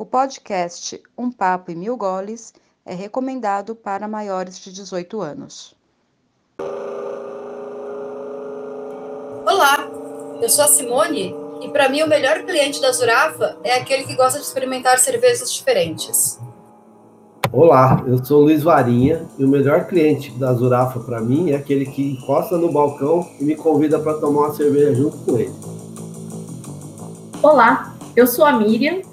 O podcast Um Papo e Mil Goles é recomendado para maiores de 18 anos. Olá, eu sou a Simone e para mim o melhor cliente da Zurafa é aquele que gosta de experimentar cervejas diferentes. Olá, eu sou Luiz Varinha e o melhor cliente da Zurafa para mim é aquele que encosta no balcão e me convida para tomar uma cerveja junto com ele. Olá, eu sou a Miriam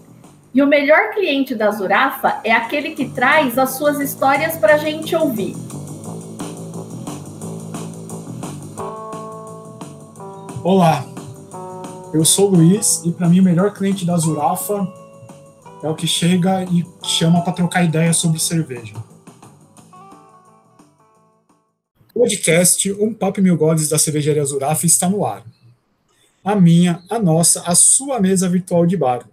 e o melhor cliente da Zurafa é aquele que traz as suas histórias para a gente ouvir. Olá, eu sou o Luiz e para mim o melhor cliente da Zurafa é o que chega e chama para trocar ideia sobre cerveja. O podcast Um Papo Mil Goles da Cervejaria Zurafa está no ar. A minha, a nossa, a sua mesa virtual de bar.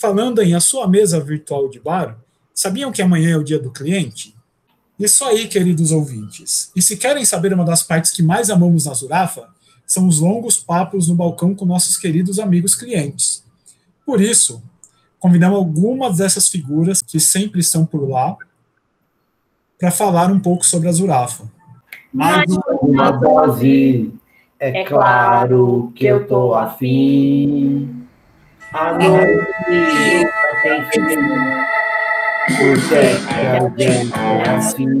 Falando em a sua mesa virtual de bar, sabiam que amanhã é o dia do cliente? Isso aí, queridos ouvintes. E se querem saber uma das partes que mais amamos na Zurafa, são os longos papos no balcão com nossos queridos amigos clientes. Por isso, convidamos algumas dessas figuras que sempre estão por lá para falar um pouco sobre a Zurafa. Mais uma dose, é claro que eu tô afim. A noite tem fim, a gente é assim.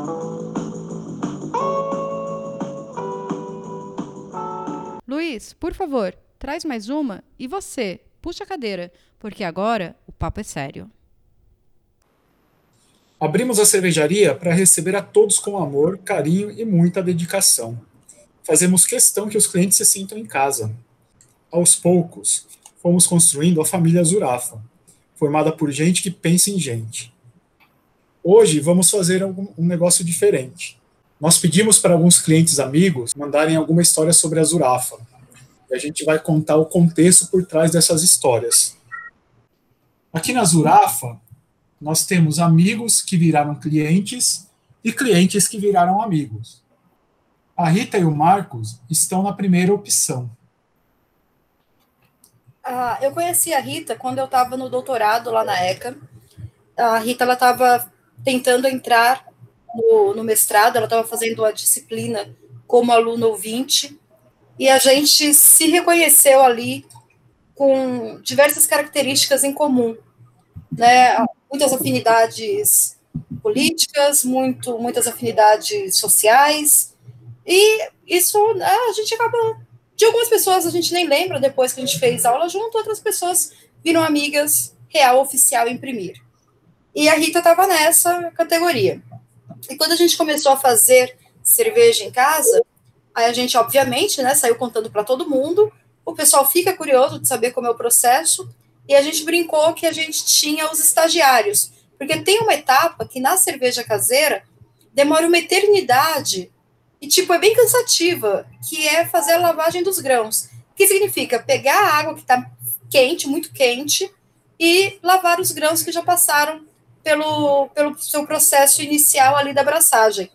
Luiz, por favor, traz mais uma e você, puxa a cadeira, porque agora o papo é sério. Abrimos a cervejaria para receber a todos com amor, carinho e muita dedicação. Fazemos questão que os clientes se sintam em casa. Aos poucos, fomos construindo a família Zurafa, formada por gente que pensa em gente. Hoje vamos fazer um negócio diferente. Nós pedimos para alguns clientes amigos mandarem alguma história sobre a Zurafa. E a gente vai contar o contexto por trás dessas histórias. Aqui na Zurafa, nós temos amigos que viraram clientes e clientes que viraram amigos. A Rita e o Marcos estão na primeira opção. Ah, eu conheci a Rita quando eu estava no doutorado lá na ECA. A Rita estava tentando entrar no, no mestrado, ela estava fazendo a disciplina como aluno ouvinte, e a gente se reconheceu ali com diversas características em comum, né? Muitas afinidades políticas, muito, muitas afinidades sociais, e isso né, a gente acaba de algumas pessoas a gente nem lembra depois que a gente fez aula junto, outras pessoas viram amigas real, oficial, imprimir. E a Rita estava nessa categoria. E quando a gente começou a fazer cerveja em casa, aí a gente, obviamente, né, saiu contando para todo mundo. O pessoal fica curioso de saber como é o processo. E a gente brincou que a gente tinha os estagiários. Porque tem uma etapa que na cerveja caseira demora uma eternidade e, tipo, é bem cansativa, que é fazer a lavagem dos grãos. Que significa pegar a água que está quente, muito quente, e lavar os grãos que já passaram pelo, pelo seu processo inicial ali da abraçagem.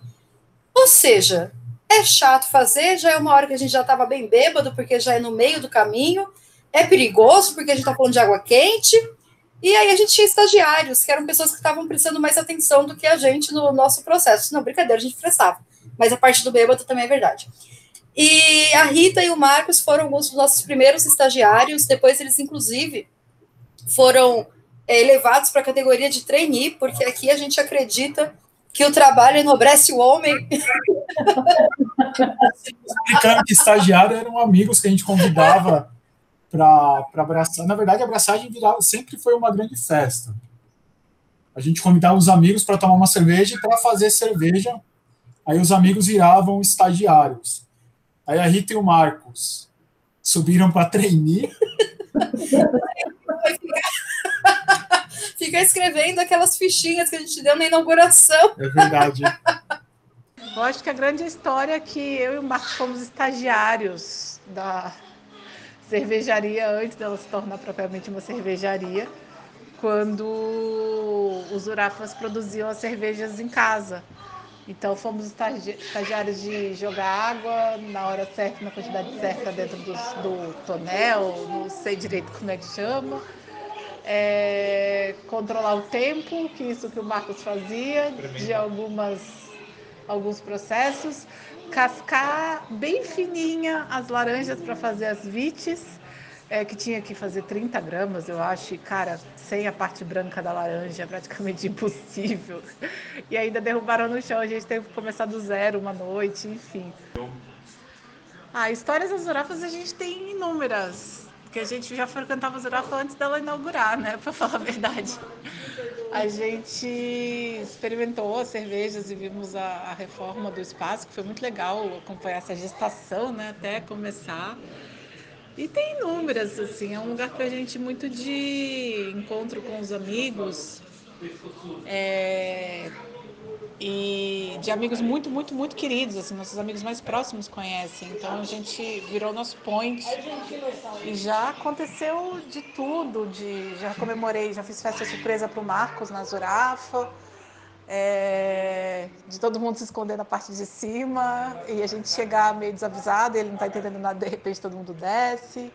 Ou seja, é chato fazer, já é uma hora que a gente já estava bem bêbado, porque já é no meio do caminho, é perigoso porque a gente está falando de água quente. E aí a gente tinha estagiários, que eram pessoas que estavam prestando mais atenção do que a gente no nosso processo. Não, brincadeira, a gente prestava. Mas a parte do bêbado também é verdade. E a Rita e o Marcos foram alguns dos nossos primeiros estagiários. Depois eles, inclusive, foram é, elevados para a categoria de trainee, porque aqui a gente acredita que o trabalho enobrece o homem. Explicando que estagiário eram amigos que a gente convidava para abraçar. Na verdade, a abraçagem virava, sempre foi uma grande festa. A gente convidava os amigos para tomar uma cerveja e para fazer cerveja. Aí os amigos viravam estagiários. Aí a Rita e o Marcos subiram para treinar. Fica escrevendo aquelas fichinhas que a gente deu na inauguração. É verdade. Eu acho que a grande história é que eu e o Marcos fomos estagiários da cervejaria antes dela se tornar propriamente uma cervejaria, quando os Urafas produziam as cervejas em casa. Então fomos estagiários de jogar água na hora certa, na quantidade certa dentro do, do tonel, não sei direito como é que chama. É, controlar o tempo, que isso que o Marcos fazia, de algumas, alguns processos. Cascar bem fininha as laranjas para fazer as vites, é, que tinha que fazer 30 gramas, eu acho, e cara, sem a parte branca da laranja, é praticamente impossível. E ainda derrubaram no chão, a gente teve que começar do zero uma noite, enfim. Ah, histórias das Urafas a gente tem inúmeras, porque a gente já frequentava as Urafas antes dela inaugurar, né, para falar a verdade. A gente experimentou as cervejas e vimos a, a reforma do espaço, que foi muito legal acompanhar essa gestação, né, até começar. E tem inúmeras, assim, é um lugar para a gente muito de encontro com os amigos. É, e de amigos muito, muito, muito queridos, assim, nossos amigos mais próximos conhecem. Então a gente virou nosso point. E já aconteceu de tudo, de já comemorei, já fiz festa surpresa para o Marcos na Zurafa é, de todo mundo se esconder na parte de cima e a gente chegar meio desavisado, ele não está entendendo nada, de repente todo mundo desce.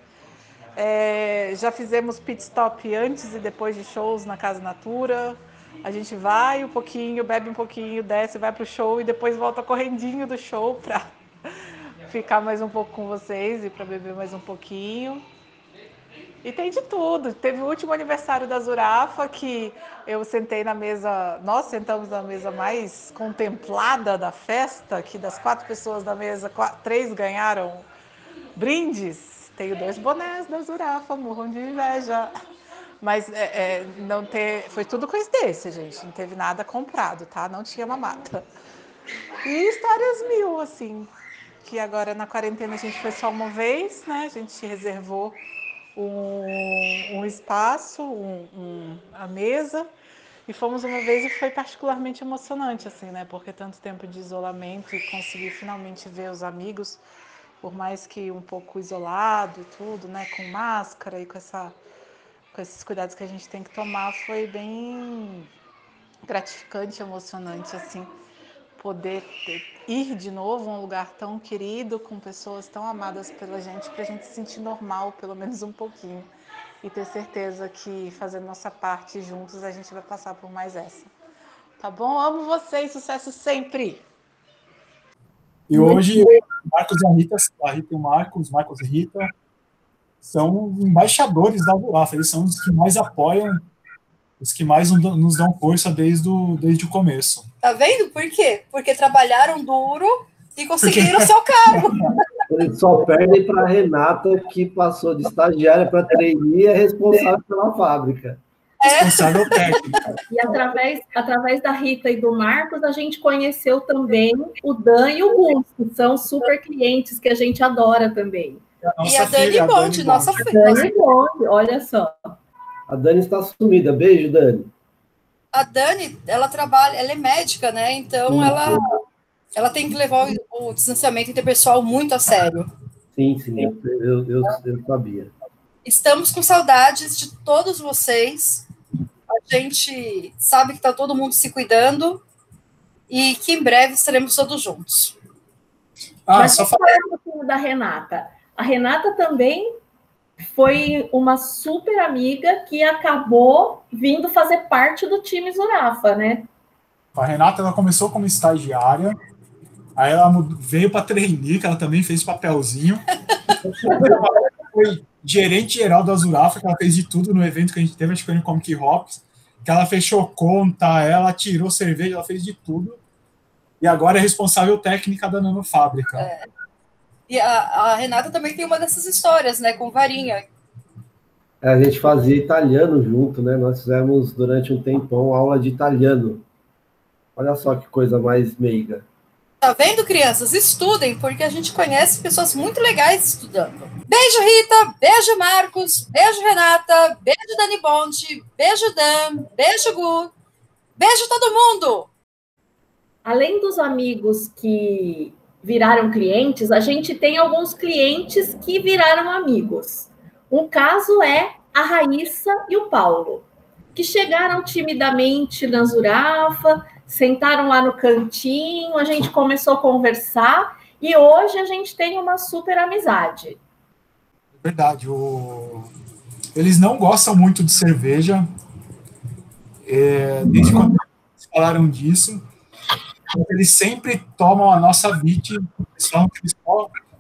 É, já fizemos pit stop antes e depois de shows na Casa Natura. A gente vai um pouquinho, bebe um pouquinho, desce, vai para o show e depois volta correndinho do show para ficar mais um pouco com vocês e para beber mais um pouquinho. E tem de tudo. Teve o último aniversário da Zurafa que eu sentei na mesa, nós sentamos na mesa mais contemplada da festa, que das quatro pessoas da mesa, quatro, três ganharam brindes. Tenho dois bonés da Zurafa, morram de inveja. Mas é, é, não ter, foi tudo coincidência, gente. Não teve nada comprado, tá? Não tinha mamata. E histórias mil, assim. Que agora na quarentena a gente foi só uma vez, né? A gente reservou um, um espaço, um, um, a mesa, e fomos uma vez e foi particularmente emocionante, assim, né? Porque tanto tempo de isolamento e conseguir finalmente ver os amigos, por mais que um pouco isolado e tudo, né? Com máscara e com, essa, com esses cuidados que a gente tem que tomar, foi bem gratificante, emocionante, assim poder ter, ir de novo a um lugar tão querido, com pessoas tão amadas pela gente, para a gente se sentir normal, pelo menos um pouquinho. E ter certeza que fazendo nossa parte juntos, a gente vai passar por mais essa. Tá bom? Amo vocês, sucesso sempre! E hoje, Marcos e a Rita, a Rita e o Marcos, Marcos e Rita, são embaixadores da UAF, eles são os que mais apoiam os que mais nos dão força desde o, desde o começo. Tá vendo? Por quê? Porque trabalharam duro e conseguiram o seu cargo. Eles só perdem para a Renata, que passou de estagiária para trainee e é responsável pela fábrica. É. Responsável técnica. E através, através da Rita e do Marcos, a gente conheceu também o Dan e o Gus, que são super clientes que a gente adora também. A e a Dani filha, Bonde, nossa filha. Dani Bonde, olha só. A Dani está sumida. Beijo, Dani. A Dani, ela trabalha, ela é médica, né? Então sim, ela, ela tem que levar o, o, distanciamento interpessoal muito a sério. Sim, sim, eu, eu, eu, eu sabia. Estamos com saudades de todos vocês. A gente sabe que está todo mundo se cuidando e que em breve estaremos todos juntos. Ah, Mas só falar um pouquinho da Renata. A Renata também foi uma super amiga que acabou vindo fazer parte do time Zurafa, né? A Renata ela começou como estagiária, aí ela veio para trainee, que ela também fez papelzinho. foi gerente geral da Zurafa, que ela fez de tudo no evento que a gente teve, acho que foi no Comic Hops, que ela fechou conta, ela tirou cerveja, ela fez de tudo. E agora é responsável técnica da Nanofábrica. É. E a, a, Renata também tem uma dessas histórias, né, com varinha. É, a gente fazia italiano junto, né? Nós fizemos durante um tempão aula de italiano. Olha só que coisa mais meiga. Tá vendo, crianças? Estudem, porque a gente conhece pessoas muito legais estudando. Beijo, Rita. Beijo, Marcos. Beijo, Renata. Beijo, Dani Bonte. Beijo, Dan. Beijo, Gu. Beijo, todo mundo. Além dos amigos que viraram clientes, a gente tem alguns clientes que viraram amigos. Um caso é a Raíssa e o Paulo, que chegaram timidamente na Zurafa, sentaram lá no cantinho, a gente começou a conversar e hoje a gente tem uma super amizade. Verdade. O... Eles não gostam muito de cerveja. É, desde quando eles falaram disso, eles sempre tomam a nossa VIT, são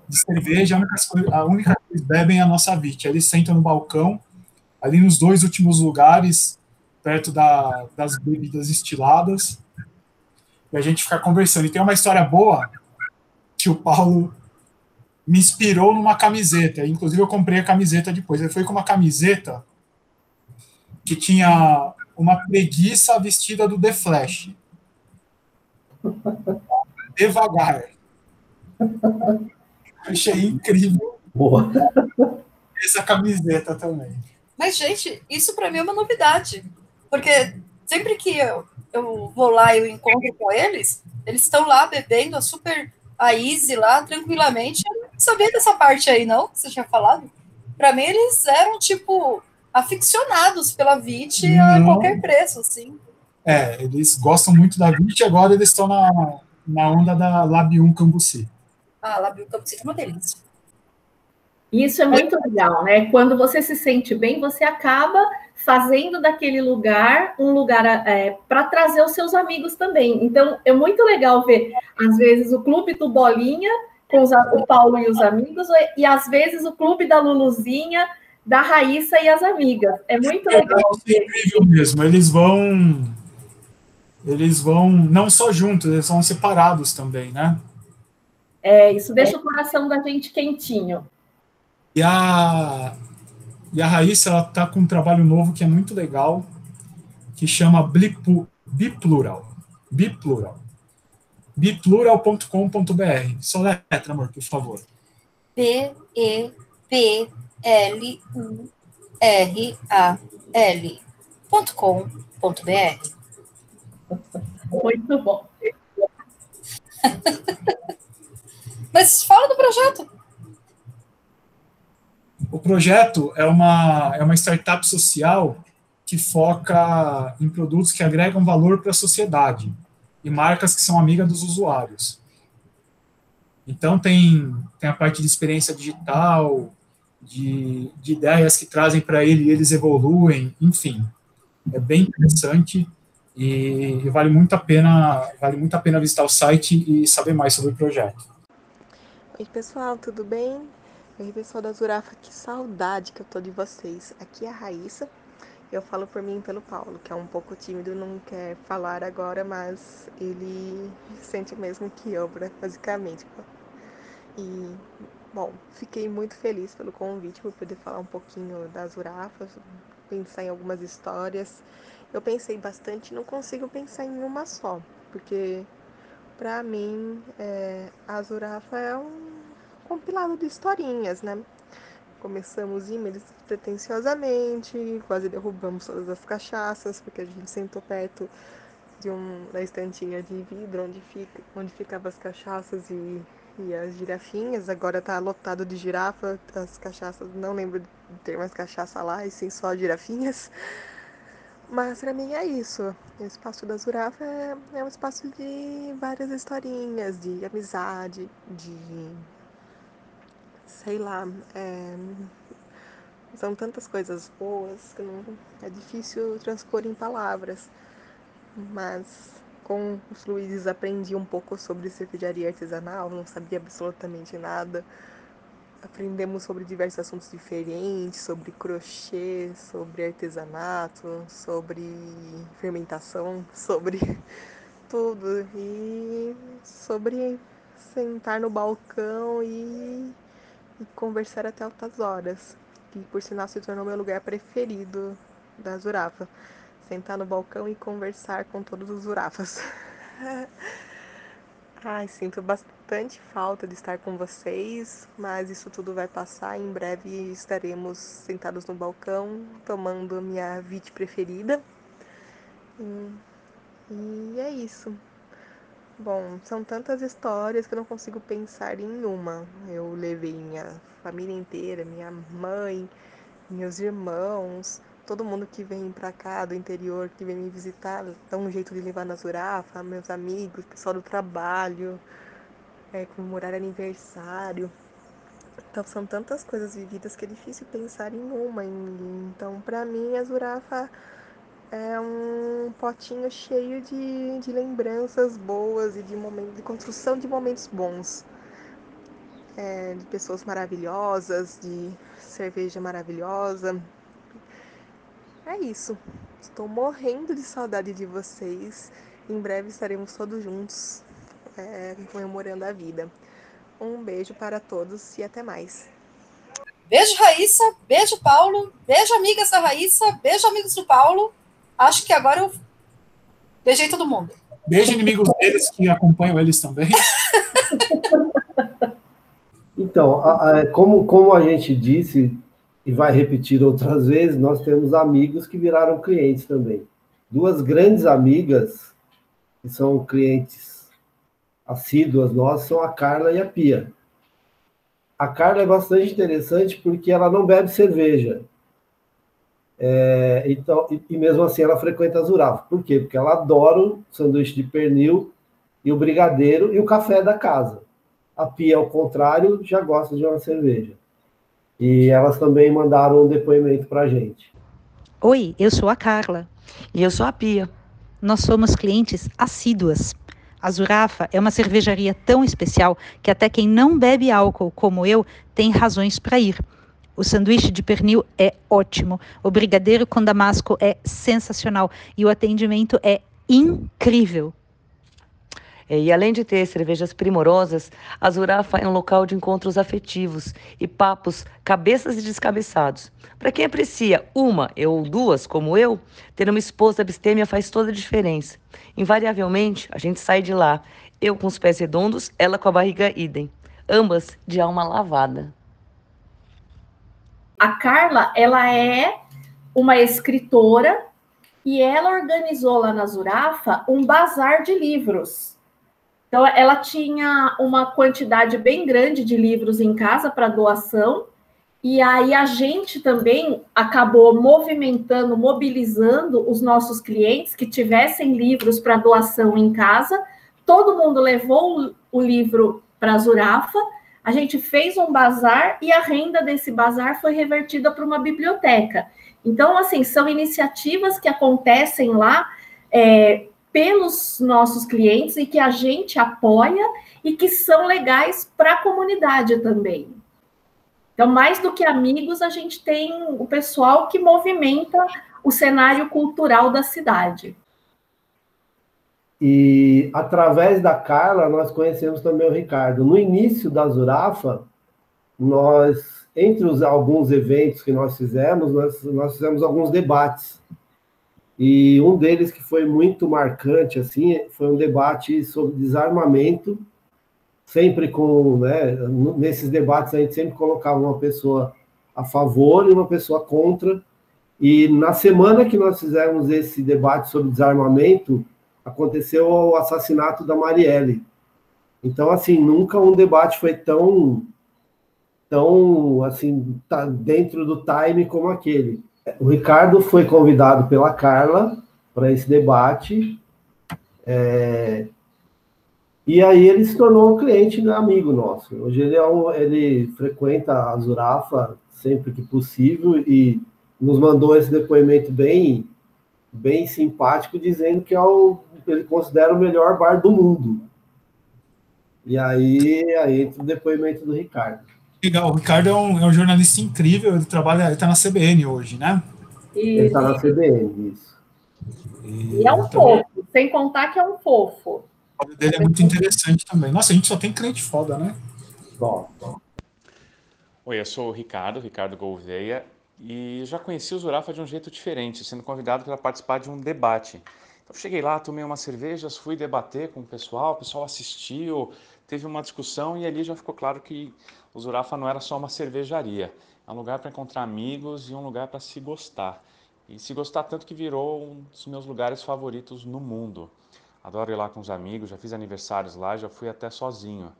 de cerveja, a única, a única que eles bebem é a nossa VIT. Eles sentam no balcão, ali nos dois últimos lugares, perto da, das bebidas estiladas, e a gente ficar conversando. E tem uma história boa que o Paulo me inspirou numa camiseta. Inclusive, eu comprei a camiseta depois. Ele foi com uma camiseta que tinha uma preguiça vestida do The Flash. Devagar. Achei incrível. Boa. Essa camiseta também. Mas, gente, isso para mim é uma novidade. Porque sempre que eu, eu vou lá e eu encontro com eles, eles estão lá bebendo a super a easy lá tranquilamente. Eu não sabia dessa parte aí, não, que você tinha falado. Para mim, eles eram tipo aficionados pela VIT a qualquer preço, assim. É, eles gostam muito da VIT e agora eles estão na, na onda da Labium Cambuci. Ah, Labium Cambuci é uma delícia. Isso é muito legal, né? Quando você se sente bem, você acaba fazendo daquele lugar um lugar é, para trazer os seus amigos também. Então, é muito legal ver, às vezes, o clube do Bolinha com os, o Paulo e os amigos, e às vezes o clube da Luluzinha, da Raíssa e as amigas. É muito é, legal. É incrível mesmo. Eles vão. Eles vão não só juntos, eles vão separados também, né? É, isso deixa o coração da gente quentinho. E a, e a Raíssa ela tá com um trabalho novo que é muito legal, que chama Blipu, Biplural. Biplural. Biplural.com.br. Só letra, amor, por favor. B-E-P-L-U-R-A-L.com.br. Muito bom. Mas fala do projeto. O projeto é uma, é uma startup social que foca em produtos que agregam valor para a sociedade e marcas que são amigas dos usuários. Então, tem, tem a parte de experiência digital, de, de ideias que trazem para ele e eles evoluem, enfim. É bem interessante e, vale muito a pena vale muito a pena visitar o site e saber mais sobre o projeto. Oi, pessoal, tudo bem? Oi, pessoal da Zurafa, que saudade que eu tô de vocês. Aqui é a Raíssa. Eu falo por mim e pelo Paulo, que é um pouco tímido, não quer falar agora, mas ele sente o mesmo que eu, basicamente. E, bom, fiquei muito feliz pelo convite, por poder falar um pouquinho da Zurafa, pensar em algumas histórias. Eu pensei bastante, não consigo pensar em uma só, porque para mim é, Zurafa é um compilado de historinhas, né? Começamos e-mails pretensiosamente, quase derrubamos todas as cachaças, porque a gente sentou perto de um, da estantinha de vidro onde, fica, onde ficavam as cachaças e, e as girafinhas. Agora tá lotado de girafa, as cachaças, não lembro de ter mais cachaça lá, e sim só girafinhas. Mas para mim é isso. O espaço da Zurafa é, é um espaço de várias historinhas, de amizade, de sei lá, é, são tantas coisas boas que não é difícil transpor em palavras. Mas com os Luizes aprendi um pouco sobre cervejaria artesanal, não sabia absolutamente nada. Aprendemos sobre diversos assuntos diferentes, sobre crochê, sobre artesanato, sobre fermentação, sobre tudo. E sobre sentar no balcão e, e conversar até altas horas. Que por sinal se tornou meu lugar preferido da Zurafa. Sentar no balcão e conversar com todos os Zurafas. Ai, sinto bastante falta de estar com vocês, mas isso tudo vai passar. Em breve estaremos sentados no balcão, tomando minha vite preferida. E, e é isso. Bom, são tantas histórias que eu não consigo pensar em uma. Eu levei minha família inteira, minha mãe, meus irmãos, todo mundo que vem pra cá do interior, que vem me visitar, dá um jeito de levar na Zurafa, meus amigos, pessoal do trabalho, é, comemorar aniversário. Então são tantas coisas vividas que é difícil pensar em uma. Então, para mim, a Zurafa é um potinho cheio de, de lembranças boas e de, momento, de construção de momentos bons. É, de pessoas maravilhosas, de cerveja maravilhosa, é isso. Estou morrendo de saudade de vocês. Em breve estaremos todos juntos é, comemorando a vida. Um beijo para todos e até mais. Beijo, Raíssa. Beijo, Paulo. Beijo, amigas da Raíssa. Beijo, amigos do Paulo. Acho que agora eu beijei todo mundo. Beijo, inimigos deles que acompanham eles também. Então, a, a, como, como a gente disse, e vai repetir outras vezes, nós temos amigos que viraram clientes também. Duas grandes amigas, que são clientes assíduas nossas, são a Carla e a Pia. A Carla é bastante interessante porque ela não bebe cerveja. É, então, e, e, mesmo assim ela frequenta a Zurafa. Por quê? Porque ela adora o sanduíche de pernil e o brigadeiro e o café da casa. A Pia, ao contrário, já gosta de uma cerveja. E elas também mandaram um depoimento para a gente. Oi, eu sou a Carla. E eu sou a Pia. Nós somos clientes assíduas. A Zurafa é uma cervejaria tão especial que até quem não bebe álcool, como eu, tem razões para ir. O sanduíche de pernil é ótimo, o brigadeiro com damasco é sensacional e o atendimento é incrível. É, e além de ter cervejas primorosas, a Zurafa é um local de encontros afetivos e papos cabeças e descabeçados. Para quem aprecia uma ou duas, como eu, ter uma esposa abstêmia faz toda a diferença. Invariavelmente, a gente sai de lá, eu com os pés redondos, ela com a barriga idem, ambas de alma lavada. A Carla, ela é uma escritora e ela organizou lá na Zurafa um bazar de livros. Então, ela tinha uma quantidade bem grande de livros em casa para doação, e aí a gente também acabou movimentando, mobilizando os nossos clientes que tivessem livros para doação em casa. Todo mundo levou o livro para a Zurafa, a gente fez um bazar e a renda desse bazar foi revertida para uma biblioteca. Então, assim, são iniciativas que acontecem lá é, pelos nossos clientes e que a gente apoia e que são legais para a comunidade também. Então, mais do que amigos, a gente tem o pessoal que movimenta o cenário cultural da cidade. E através da Carla, nós conhecemos também o Ricardo. No início da Zurafa, nós, entre os, alguns eventos que nós fizemos, nós, nós fizemos alguns debates e um deles que foi muito marcante, assim, foi um debate sobre desarmamento, sempre com, né, nesses debates a gente sempre colocava uma pessoa a favor e uma pessoa contra, e na semana que nós fizemos esse debate sobre desarmamento, aconteceu o assassinato da Marielle. Então, assim, nunca um debate foi tão, tão, assim, tá dentro do time como aquele. O Ricardo foi convidado pela Carla para esse debate. É, e aí ele se tornou um cliente amigo nosso. Hoje ele, é um, ele frequenta a Zurafa sempre que possível e nos mandou esse depoimento bem, bem simpático, dizendo que é o, ele considera o melhor bar do mundo. E aí, aí entra o depoimento do Ricardo. Legal, o Ricardo é um, é um jornalista incrível, ele trabalha, ele está na CBN hoje, né? Ele está na CBN, isso. E é um fofo, sem contar que é um fofo. O dele é muito interessante também. Nossa, a gente só tem cliente foda, né? Bom, bom. Oi, eu sou o Ricardo, Ricardo Gouveia, e já conheci o Zurafa de um jeito diferente, sendo convidado para participar de um debate. Então, cheguei lá, tomei umas cervejas, fui debater com o pessoal, o pessoal assistiu, teve uma discussão e ali já ficou claro que o Zurafa não era só uma cervejaria, é um lugar para encontrar amigos e um lugar para se gostar. E se gostar tanto que virou um dos meus lugares favoritos no mundo. Adoro ir lá com os amigos, já fiz aniversários lá, já fui até sozinho.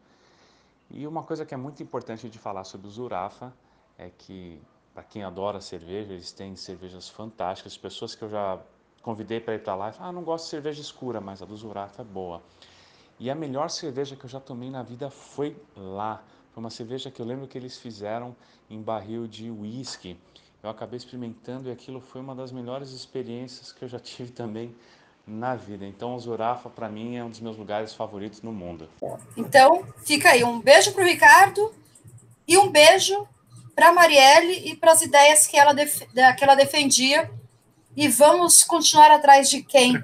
E uma coisa que é muito importante de falar sobre o Zurafa é que, para quem adora cerveja, eles têm cervejas fantásticas. Pessoas que eu já convidei para ir para lá e ah, não gosto de cerveja escura, mas a do Zurafa é boa. E a melhor cerveja que eu já tomei na vida foi lá. Foi uma cerveja que eu lembro que eles fizeram em barril de whisky. Eu acabei experimentando e aquilo foi uma das melhores experiências que eu já tive também na vida. Então, Zurafa, para mim, é um dos meus lugares favoritos no mundo. Então, fica aí um beijo para o Ricardo e um beijo para a Marielle e para as ideias que ela, que ela defendia. E vamos continuar atrás de quem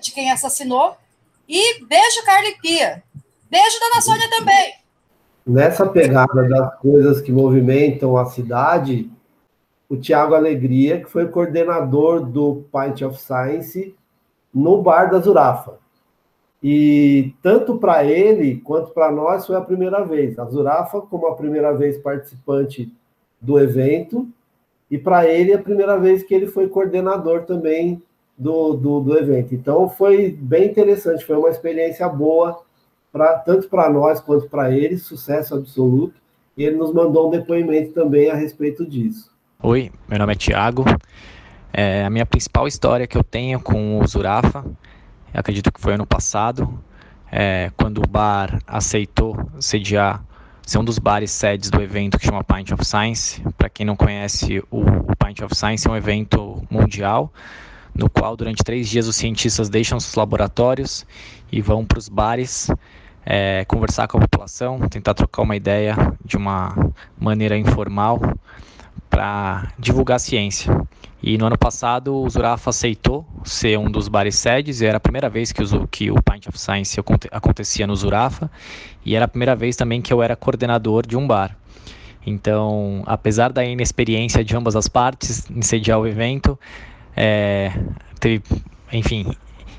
de quem assassinou. E beijo, Carly Pia. Beijo, Dona Sônia também. Nessa pegada das coisas que movimentam a cidade, o Tiago Alegria, que foi coordenador do Pint of Science no bar da Zurafa. E tanto para ele quanto para nós foi a primeira vez. A Zurafa, como a primeira vez participante do evento, e para ele a primeira vez que ele foi coordenador também do, do, do evento. Então foi bem interessante, foi uma experiência boa, pra, tanto para nós quanto para ele, sucesso absoluto. E ele nos mandou um depoimento também a respeito disso. Oi, meu nome é Tiago. É, a minha principal história que eu tenho com o Zurafa, acredito que foi ano passado, é, quando o bar aceitou sediar, ser um dos bares sedes do evento que chama Pint of Science. Para quem não conhece, o, o Pint of Science é um evento mundial no qual durante três dias os cientistas deixam seus laboratórios e vão para os bares é, conversar com a população, tentar trocar uma ideia de uma maneira informal para divulgar a ciência. E no ano passado o Zurafa aceitou ser um dos bares sedes, e era a primeira vez que o, que o Pint of Science acontecia no Zurafa, e era a primeira vez também que eu era coordenador de um bar. Então, apesar da inexperiência de ambas as partes em sediar o evento, é, teve, enfim,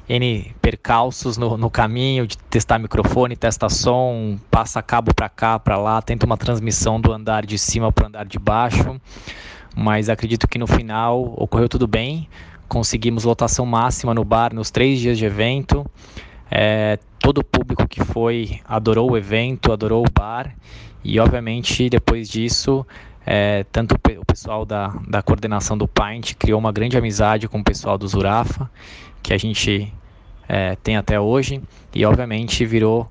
N percalços no, no caminho de testar microfone, testa som, passa cabo para cá, para lá, tenta uma transmissão do andar de cima para o andar de baixo, mas acredito que no final ocorreu tudo bem, conseguimos lotação máxima no bar nos três dias de evento, é, todo o público que foi adorou o evento, adorou o bar e obviamente depois disso é, tanto o pessoal da, da coordenação do Paint criou uma grande amizade com o pessoal do Zurafa, que a gente é, tem até hoje, e obviamente virou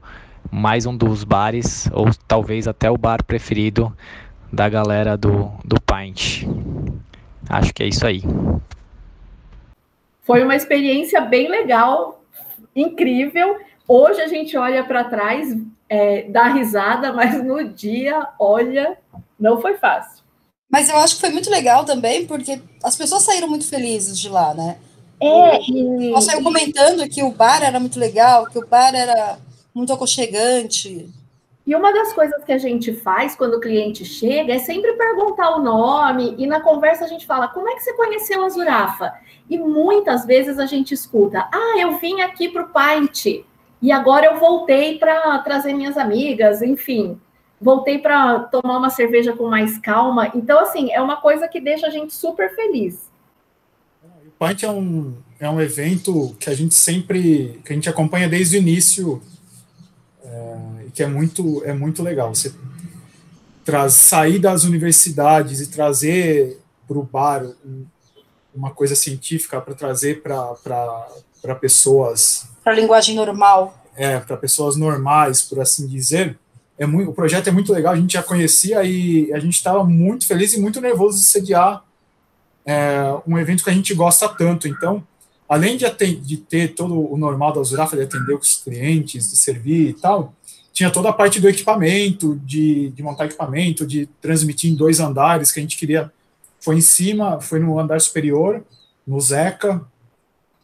mais um dos bares, ou talvez até o bar preferido da galera do, do Paint. Acho que é isso aí. Foi uma experiência bem legal, incrível. Hoje a gente olha para trás, é, dá risada, mas no dia, olha, não foi fácil. Mas eu acho que foi muito legal também, porque as pessoas saíram muito felizes de lá, né? É, e... Nós saiu comentando que o bar era muito legal, que o bar era muito aconchegante. E uma das coisas que a gente faz quando o cliente chega é sempre perguntar o nome, e na conversa a gente fala: como é que você conheceu a Zurafa? E muitas vezes a gente escuta: ah, eu vim aqui para o Pint, e agora eu voltei para trazer minhas amigas, enfim voltei para tomar uma cerveja com mais calma. Então, assim, é uma coisa que deixa a gente super feliz. O Pint é um, é um evento que a gente sempre, que a gente acompanha desde o início, é, e que é muito, é muito legal. Você traz, sair das universidades e trazer para o bar uma coisa científica para trazer para pessoas. Para linguagem normal. É, para pessoas normais, por assim dizer é muito, o projeto é muito legal, a gente já conhecia e a gente estava muito feliz e muito nervoso de sediar é, um evento que a gente gosta tanto. Então, além de, de ter todo o normal da Zurafa, de atender os clientes, de servir e tal, tinha toda a parte do equipamento, de, de montar equipamento, de transmitir em dois andares, que a gente queria. Foi em cima, foi no andar superior, no Zeca.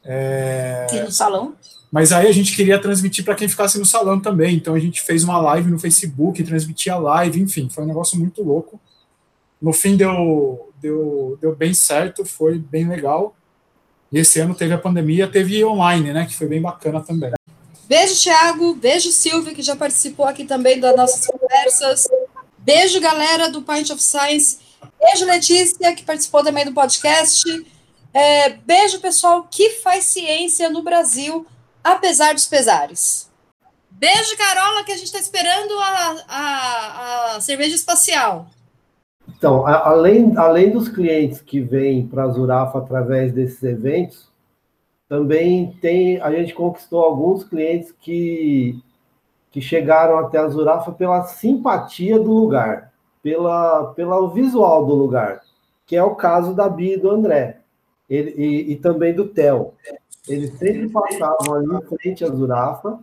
É, e no salão? Mas aí a gente queria transmitir para quem ficasse no salão também. Então a gente fez uma live no Facebook, transmitia live, enfim, foi um negócio muito louco. No fim deu, deu, deu bem certo, foi bem legal. E esse ano teve a pandemia, teve online, né? Que foi bem bacana também. Beijo, Thiago. Beijo, Silvio, que já participou aqui também das nossas conversas. Beijo, galera do Pint of Science. Beijo, Letícia, que participou também do podcast. É, beijo, pessoal que faz ciência no Brasil apesar dos pesares. Beijo, Carola, que a gente está esperando a, a, a, cerveja espacial. Então, a, além, além dos clientes que vêm para a Zurafa através desses eventos, também tem a gente conquistou alguns clientes que, que chegaram até a Zurafa pela simpatia do lugar, pela, pelo visual do lugar, que é o caso da Bia e do André, ele, e, e também do Theo. Eles sempre passavam ali em frente à Zurafa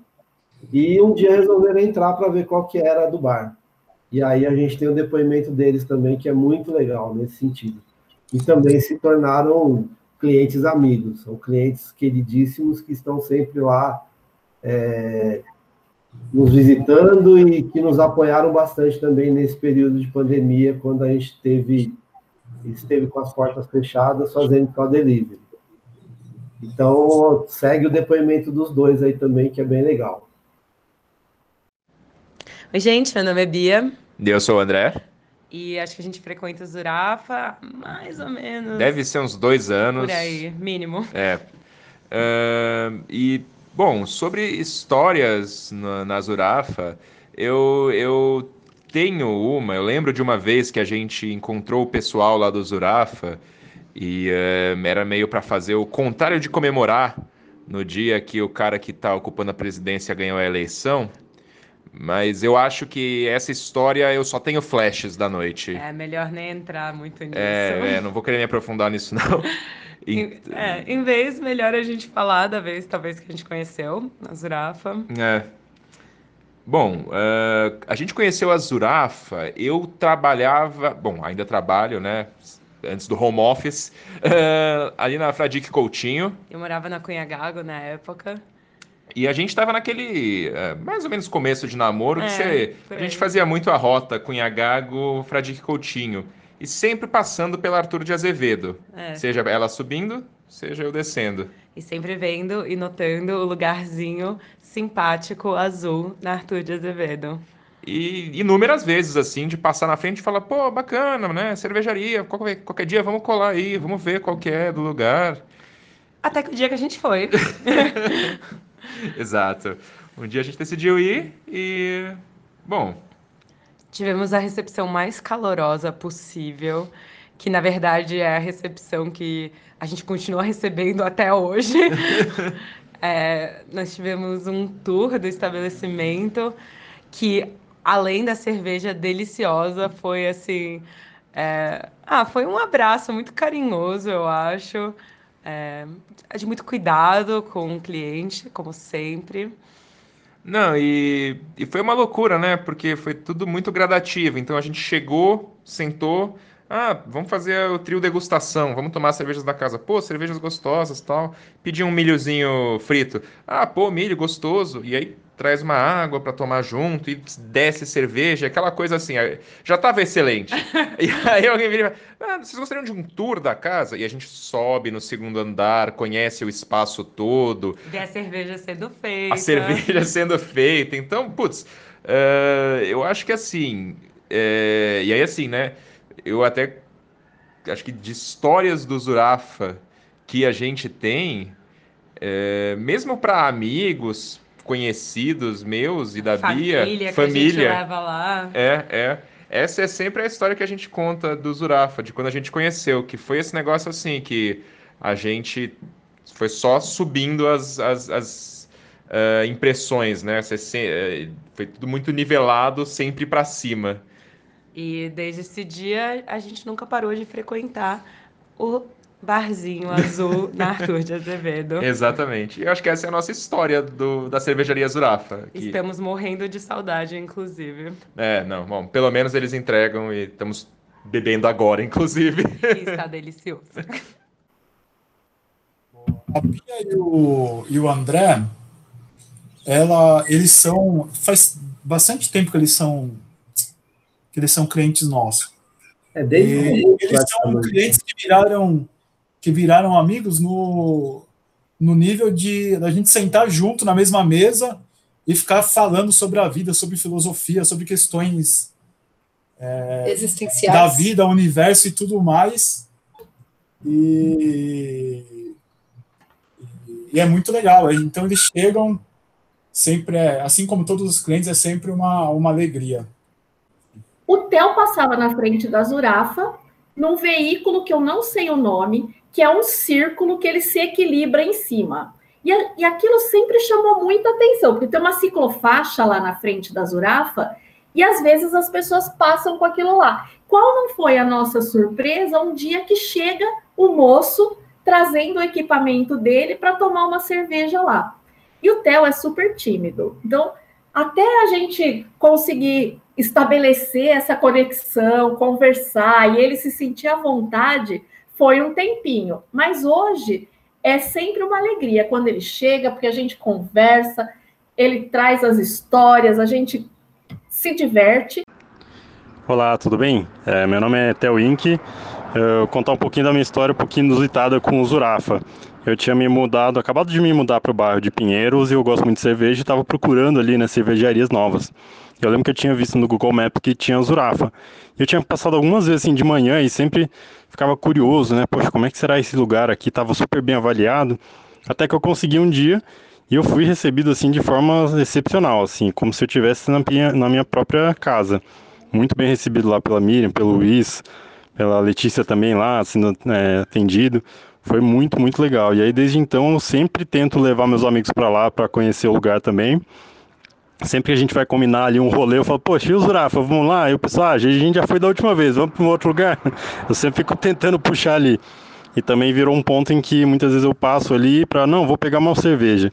e um dia resolveram entrar para ver qual que era do bar. E aí a gente tem o depoimento deles também, que é muito legal nesse sentido. E também se tornaram clientes amigos, são clientes queridíssimos que estão sempre lá é, nos visitando e que nos apoiaram bastante também nesse período de pandemia, quando a gente teve, esteve com as portas fechadas fazendo só delivery. Então, segue o depoimento dos dois aí também, que é bem legal. Oi, gente, meu nome é Bia. Eu sou o André. E acho que a gente frequenta o Zurafa mais ou menos. Deve ser uns dois anos. Por aí, mínimo. É. Uh, e, bom, sobre histórias na, na Zurafa, eu, eu tenho uma. Eu lembro de uma vez que a gente encontrou o pessoal lá do Zurafa e uh, era meio para fazer o contrário de comemorar no dia que o cara que está ocupando a presidência ganhou a eleição. Mas eu acho que essa história eu só tenho flashes da noite. É melhor nem entrar muito nisso. É, é não vou querer me aprofundar nisso, não. em, é, em vez, melhor a gente falar da vez, talvez, que a gente conheceu, a Zurafa. É. Bom, uh, a gente conheceu a Zurafa, eu trabalhava, bom, ainda trabalho, né? Antes do home office, uh, ali na Fradique Coutinho. Eu morava na Cunha Gago na época. E a gente estava naquele, uh, mais ou menos começo de namoro, é, que você, a gente fazia muito a rota Cunha Gago, Fradique Coutinho. E sempre passando pela Arthur de Azevedo. É. Seja ela subindo, seja eu descendo. E sempre vendo e notando o lugarzinho simpático azul na Arthur de Azevedo. E inúmeras vezes, assim, de passar na frente e falar, pô, bacana, né? Cervejaria, qualquer, qualquer dia vamos colar aí, vamos ver qual que é do lugar. Até que o dia que a gente foi. Exato. Um dia a gente decidiu ir e. Bom. Tivemos a recepção mais calorosa possível, que na verdade é a recepção que a gente continua recebendo até hoje. é, nós tivemos um tour do estabelecimento que além da cerveja deliciosa, foi assim. É... Ah, foi um abraço muito carinhoso, eu acho. É... De muito cuidado com o cliente, como sempre. Não, e, e foi uma loucura, né? Porque foi tudo muito gradativo. Então a gente chegou, sentou. Ah, vamos fazer o trio degustação, vamos tomar cervejas da casa. Pô, cervejas gostosas tal. Pedir um milhozinho frito. Ah, pô, milho gostoso. E aí traz uma água para tomar junto e desce cerveja, aquela coisa assim. Já estava excelente. e aí alguém vira e ah, vocês gostariam de um tour da casa? E a gente sobe no segundo andar, conhece o espaço todo. Vê a cerveja sendo feita. A cerveja sendo feita. Então, putz, uh, eu acho que assim. Uh, e aí, assim, né? Eu até acho que de histórias do Zurafa que a gente tem, uh, mesmo para amigos, conhecidos meus e da família, Bia, família, que a gente leva lá. É, é. Essa é sempre a história que a gente conta do Zurafa, de quando a gente conheceu, que foi esse negócio assim, que a gente foi só subindo as, as, as uh, impressões, né? Uh, foi tudo muito nivelado, sempre para cima. E desde esse dia a gente nunca parou de frequentar o barzinho azul na Arthur de Azevedo. Exatamente. Eu acho que essa é a nossa história do, da cervejaria Zurafa. Que... Estamos morrendo de saudade, inclusive. É, não, bom, pelo menos eles entregam e estamos bebendo agora, inclusive. E está delicioso. A Bia e o, e o André, ela, eles são. Faz bastante tempo que eles são. que eles são clientes nossos. É desde e, eles são clientes que viraram que viraram amigos no, no nível de a gente sentar junto na mesma mesa e ficar falando sobre a vida, sobre filosofia, sobre questões é, existenciais da vida, universo e tudo mais. E, e é muito legal. Então eles chegam sempre, é, assim como todos os clientes, é sempre uma, uma alegria. O Theo passava na frente da Zurafa num veículo que eu não sei o nome, que é um círculo que ele se equilibra em cima. E, e aquilo sempre chamou muita atenção, porque tem uma ciclofaixa lá na frente da Zurafa, e às vezes as pessoas passam com aquilo lá. Qual não foi a nossa surpresa um dia que chega o moço trazendo o equipamento dele para tomar uma cerveja lá? E o Theo é super tímido. Então, até a gente conseguir estabelecer essa conexão, conversar e ele se sentir à vontade, foi um tempinho, mas hoje é sempre uma alegria quando ele chega, porque a gente conversa, ele traz as histórias, a gente se diverte. Olá, tudo bem? É, meu nome é Theo Inck. Eu vou contar um pouquinho da minha história, um pouquinho inusitada com o Zurafa. Eu tinha me mudado, acabado de me mudar para o bairro de Pinheiros e eu gosto muito de cerveja e estava procurando ali nas né, cervejarias novas. Eu lembro que eu tinha visto no Google Maps que tinha Zurafa. Eu tinha passado algumas vezes assim de manhã e sempre ficava curioso, né? Poxa, como é que será esse lugar aqui? Tava super bem avaliado. Até que eu consegui um dia e eu fui recebido assim de forma excepcional, assim, como se eu estivesse na minha, na minha própria casa. Muito bem recebido lá pela Miriam, pelo Luiz, pela Letícia também lá, sendo é, atendido. Foi muito, muito legal. E aí desde então eu sempre tento levar meus amigos para lá para conhecer o lugar também sempre que a gente vai combinar ali um rolê, eu falo, poxa, e o Zurafa, vamos lá? E o pessoal, ah, a gente já foi da última vez, vamos para um outro lugar. Eu sempre fico tentando puxar ali. E também virou um ponto em que muitas vezes eu passo ali para, não, vou pegar uma cerveja.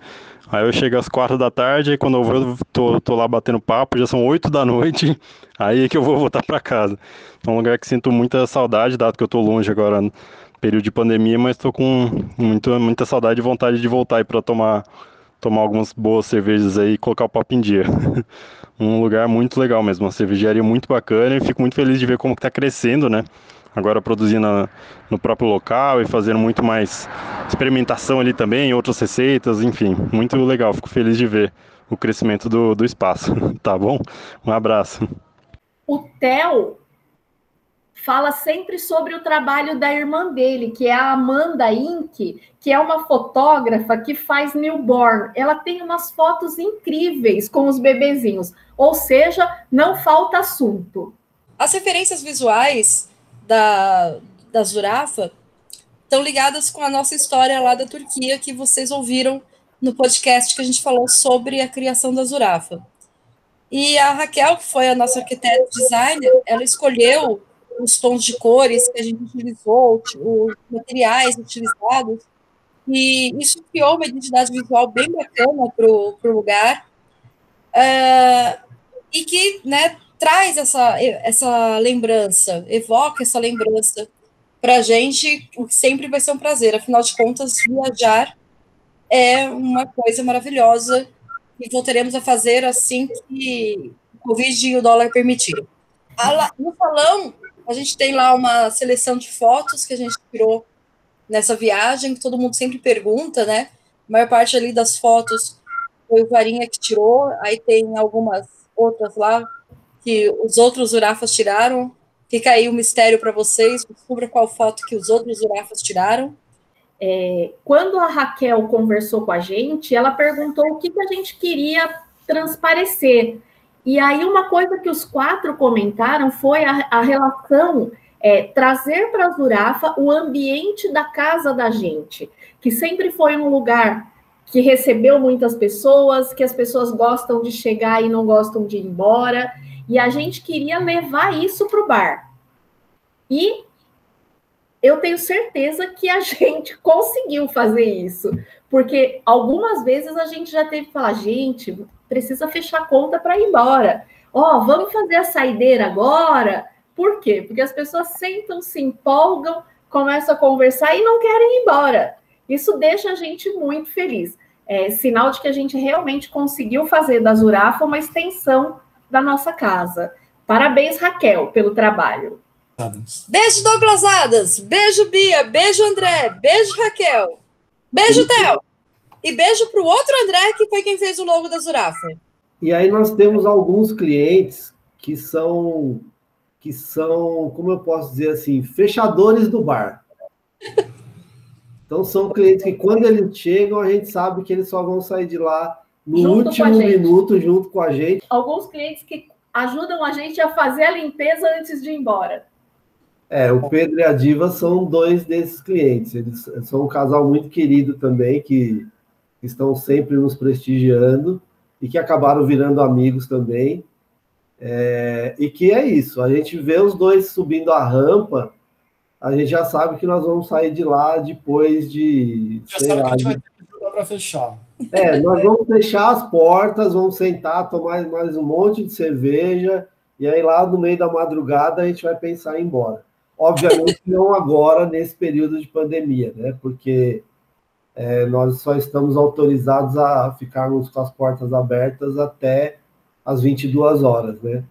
Aí eu chego às quatro da tarde, e quando eu vou, tô, tô lá batendo papo, já são oito da noite, aí é que eu vou voltar para casa. É um lugar que sinto muita saudade, dado que eu tô longe agora no período de pandemia, mas tô com muito, muita saudade e vontade de voltar aí para tomar tomar algumas boas cervejas aí e colocar o papo em dia. um lugar muito legal mesmo, uma cervejaria muito bacana e fico muito feliz de ver como está crescendo, né? Agora produzindo no próprio local e fazendo muito mais experimentação ali também, outras receitas, enfim, muito legal. Fico feliz de ver o crescimento do, do espaço, tá bom? Um abraço. O Theo fala sempre sobre o trabalho da irmã dele, que é a Amanda Inck, que é uma fotógrafa que faz newborn. Ela tem umas fotos incríveis com os bebezinhos, ou seja, não falta assunto. As referências visuais da, da Zurafa estão ligadas com a nossa história lá da Turquia, que vocês ouviram no podcast que a gente falou sobre a criação da Zurafa. E a Raquel, que foi a nossa arquiteta designer, ela escolheu os tons de cores que a gente utilizou, os materiais utilizados, e isso criou uma identidade visual bem bacana para o lugar, uh, e que né, traz essa, essa lembrança, evoca essa lembrança para a gente, o que sempre vai ser um prazer, afinal de contas, viajar é uma coisa maravilhosa e voltaremos a fazer assim que o Covid e o dólar permitirem. No salão, a gente tem lá uma seleção de fotos que a gente tirou nessa viagem, que todo mundo sempre pergunta, né? A maior parte ali das fotos foi o Varinha que tirou, aí tem algumas outras lá que os outros Urafas tiraram. Fica aí o um mistério para vocês, descubra qual foto que os outros Urafas tiraram. É, quando a Raquel conversou com a gente, ela perguntou o que, que a gente queria transparecer. E aí, uma coisa que os quatro comentaram foi a, a relação é, trazer para a Zurafa o ambiente da casa da gente, que sempre foi um lugar que recebeu muitas pessoas, que as pessoas gostam de chegar e não gostam de ir embora. E a gente queria levar isso para o bar. E eu tenho certeza que a gente conseguiu fazer isso, porque algumas vezes a gente já teve que falar, gente, precisa fechar a conta para ir embora. Ó, oh, vamos fazer a saideira agora. Por quê? Porque as pessoas sentam, se empolgam, começam a conversar e não querem ir embora. Isso deixa a gente muito feliz. É sinal de que a gente realmente conseguiu fazer da Zurafa uma extensão da nossa casa. Parabéns, Raquel, pelo trabalho. Beijo, Douglas Adams. Beijo, Bia. Beijo, André. Beijo, Raquel. Beijo, Theo. E beijo para o outro André, que foi quem fez o logo da Zurafa. E aí nós temos alguns clientes que são, que são, como eu posso dizer assim, fechadores do bar. Então são clientes que quando eles chegam, a gente sabe que eles só vão sair de lá no junto último minuto junto com a gente. Alguns clientes que ajudam a gente a fazer a limpeza antes de ir embora. É, o Pedro e a Diva são dois desses clientes. Eles são um casal muito querido também, que estão sempre nos prestigiando e que acabaram virando amigos também. É, e que é isso, a gente vê os dois subindo a rampa a gente já sabe que nós vamos sair de lá depois de. Já sei lá, de... para fechar. É, nós vamos fechar as portas, vamos sentar, tomar mais um monte de cerveja, e aí lá no meio da madrugada a gente vai pensar em ir embora. Obviamente não agora, nesse período de pandemia, né? Porque é, nós só estamos autorizados a ficarmos com as portas abertas até as 22 horas, né?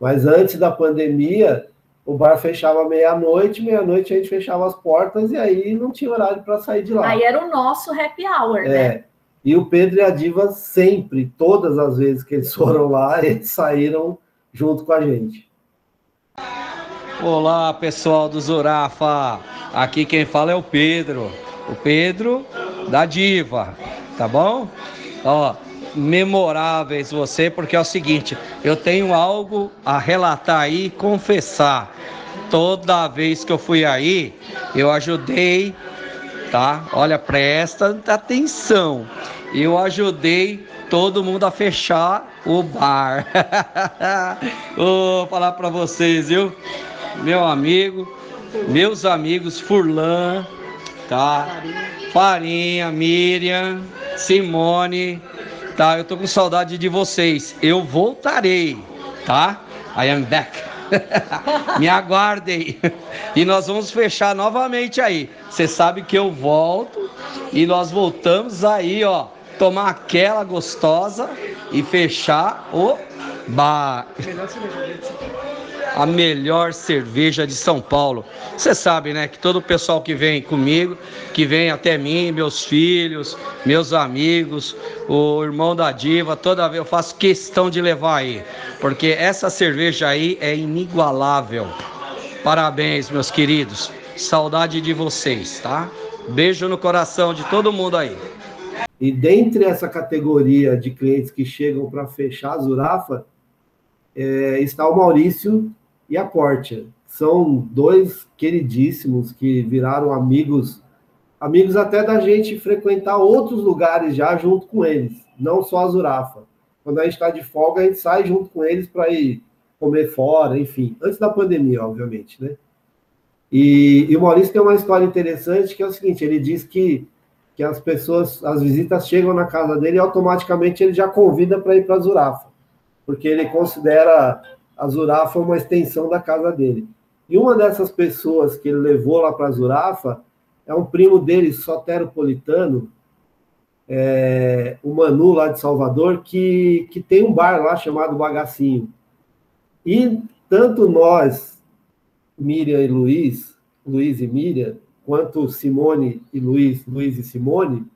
Mas antes da pandemia, o bar fechava meia-noite, meia-noite a gente fechava as portas e aí não tinha horário para sair de lá. Aí era o nosso happy hour, é. né? E o Pedro e a Diva sempre, todas as vezes que eles foram lá, eles saíram junto com a gente. Olá, pessoal do Zurafa. Aqui quem fala é o Pedro. O Pedro da Diva, tá bom? Ó, memoráveis você, porque é o seguinte, eu tenho algo a relatar aí e confessar. Toda vez que eu fui aí, eu ajudei, tá? Olha, presta atenção. Eu ajudei todo mundo a fechar o bar. Vou falar para vocês, viu? Meu amigo, meus amigos Furlan, tá? Farinha, Miriam, Simone, tá? Eu tô com saudade de vocês. Eu voltarei, tá? I am back. Me aguardem. E nós vamos fechar novamente aí. Você sabe que eu volto e nós voltamos aí, ó, tomar aquela gostosa e fechar o bar. A melhor cerveja de São Paulo. Você sabe, né, que todo o pessoal que vem comigo, que vem até mim, meus filhos, meus amigos, o irmão da diva, toda vez eu faço questão de levar aí, porque essa cerveja aí é inigualável. Parabéns, meus queridos. Saudade de vocês, tá? Beijo no coração de todo mundo aí. E dentre essa categoria de clientes que chegam para fechar a Zurafa, é, está o Maurício, e a Portia. São dois queridíssimos que viraram amigos, amigos até da gente frequentar outros lugares já junto com eles, não só a Zurafa. Quando a gente está de folga, a gente sai junto com eles para ir comer fora, enfim, antes da pandemia, obviamente, né? E, e, o Maurício tem uma história interessante que é o seguinte: ele diz que, que as pessoas, as visitas chegam na casa dele e automaticamente ele já convida para ir para a Zurafa, porque ele considera a Zurafa é uma extensão da casa dele. E uma dessas pessoas que ele levou lá para a Zurafa é um primo dele, soteropolitano, é, o Manu, lá de Salvador, que, que tem um bar lá chamado Bagacinho. E tanto nós, Miriam e Luiz, Luiz e Miriam, quanto Simone e Luiz, Luiz e Simone,